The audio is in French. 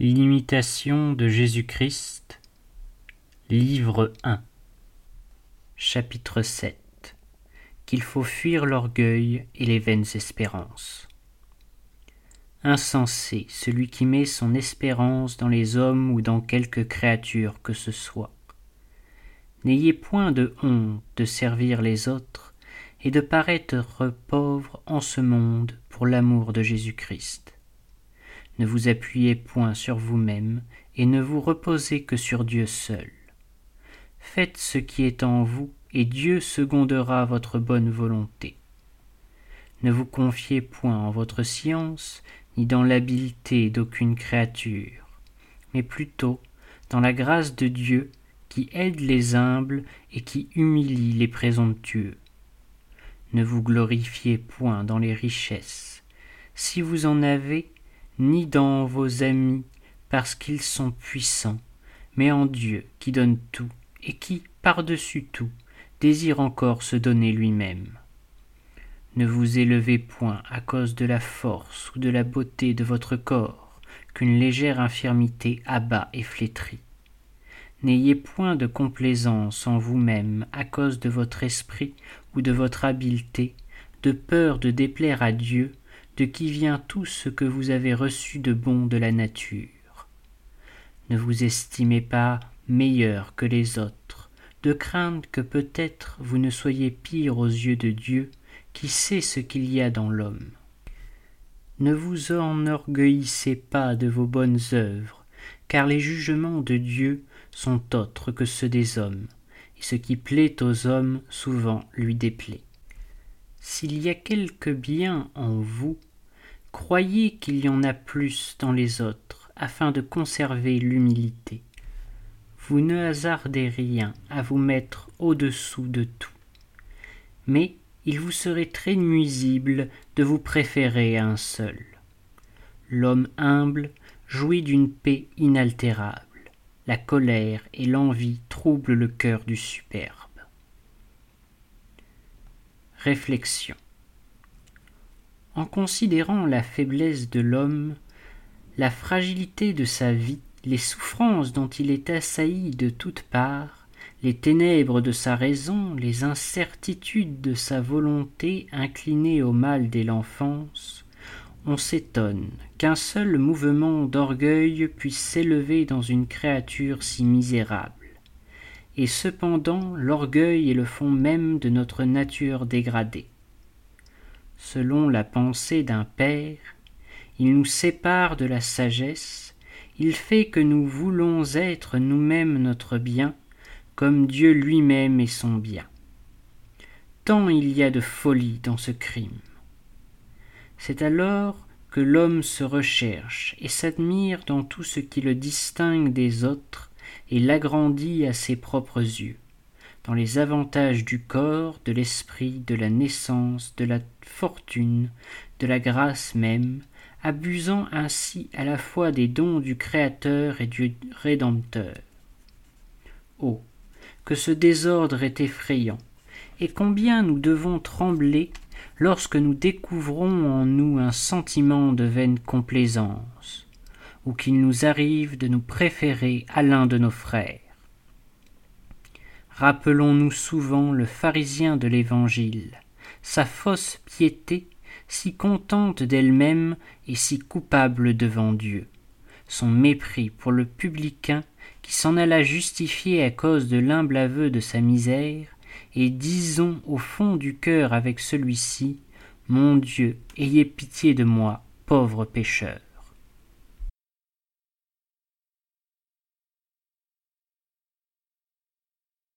L'imitation de Jésus-Christ, livre 1, chapitre 7 Qu'il faut fuir l'orgueil et les vaines espérances. Insensé celui qui met son espérance dans les hommes ou dans quelque créature que ce soit. N'ayez point de honte de servir les autres et de paraître pauvre en ce monde pour l'amour de Jésus-Christ ne vous appuyez point sur vous-même, et ne vous reposez que sur Dieu seul. Faites ce qui est en vous, et Dieu secondera votre bonne volonté. Ne vous confiez point en votre science, ni dans l'habileté d'aucune créature, mais plutôt dans la grâce de Dieu qui aide les humbles et qui humilie les présomptueux. Ne vous glorifiez point dans les richesses. Si vous en avez, ni dans vos amis parce qu'ils sont puissants, mais en Dieu qui donne tout et qui, par-dessus tout, désire encore se donner lui-même. Ne vous élevez point à cause de la force ou de la beauté de votre corps, qu'une légère infirmité abat et flétrit. N'ayez point de complaisance en vous-même à cause de votre esprit ou de votre habileté, de peur de déplaire à Dieu de qui vient tout ce que vous avez reçu de bon de la nature. Ne vous estimez pas meilleur que les autres, de crainte que peut-être vous ne soyez pire aux yeux de Dieu, qui sait ce qu'il y a dans l'homme. Ne vous enorgueillissez pas de vos bonnes œuvres, car les jugements de Dieu sont autres que ceux des hommes, et ce qui plaît aux hommes souvent lui déplaît. S'il y a quelque bien en vous, Croyez qu'il y en a plus dans les autres, afin de conserver l'humilité. Vous ne hasardez rien à vous mettre au-dessous de tout. Mais il vous serait très nuisible de vous préférer à un seul. L'homme humble jouit d'une paix inaltérable. La colère et l'envie troublent le cœur du superbe. Réflexion. En considérant la faiblesse de l'homme, la fragilité de sa vie, les souffrances dont il est assailli de toutes parts, les ténèbres de sa raison, les incertitudes de sa volonté inclinée au mal dès l'enfance, on s'étonne qu'un seul mouvement d'orgueil puisse s'élever dans une créature si misérable. Et cependant l'orgueil est le fond même de notre nature dégradée selon la pensée d'un père, il nous sépare de la sagesse, il fait que nous voulons être nous-mêmes notre bien, comme Dieu lui-même est son bien. Tant il y a de folie dans ce crime. C'est alors que l'homme se recherche et s'admire dans tout ce qui le distingue des autres et l'agrandit à ses propres yeux dans les avantages du corps, de l'esprit, de la naissance, de la fortune, de la grâce même, abusant ainsi à la fois des dons du Créateur et du Rédempteur. Oh. Que ce désordre est effrayant, et combien nous devons trembler lorsque nous découvrons en nous un sentiment de vaine complaisance, ou qu'il nous arrive de nous préférer à l'un de nos frères. Rappelons-nous souvent le pharisien de l'Évangile, sa fausse piété, si contente d'elle-même et si coupable devant Dieu, son mépris pour le publicain qui s'en alla justifier à cause de l'humble aveu de sa misère, et disons au fond du cœur avec celui-ci, Mon Dieu, ayez pitié de moi, pauvre pécheur.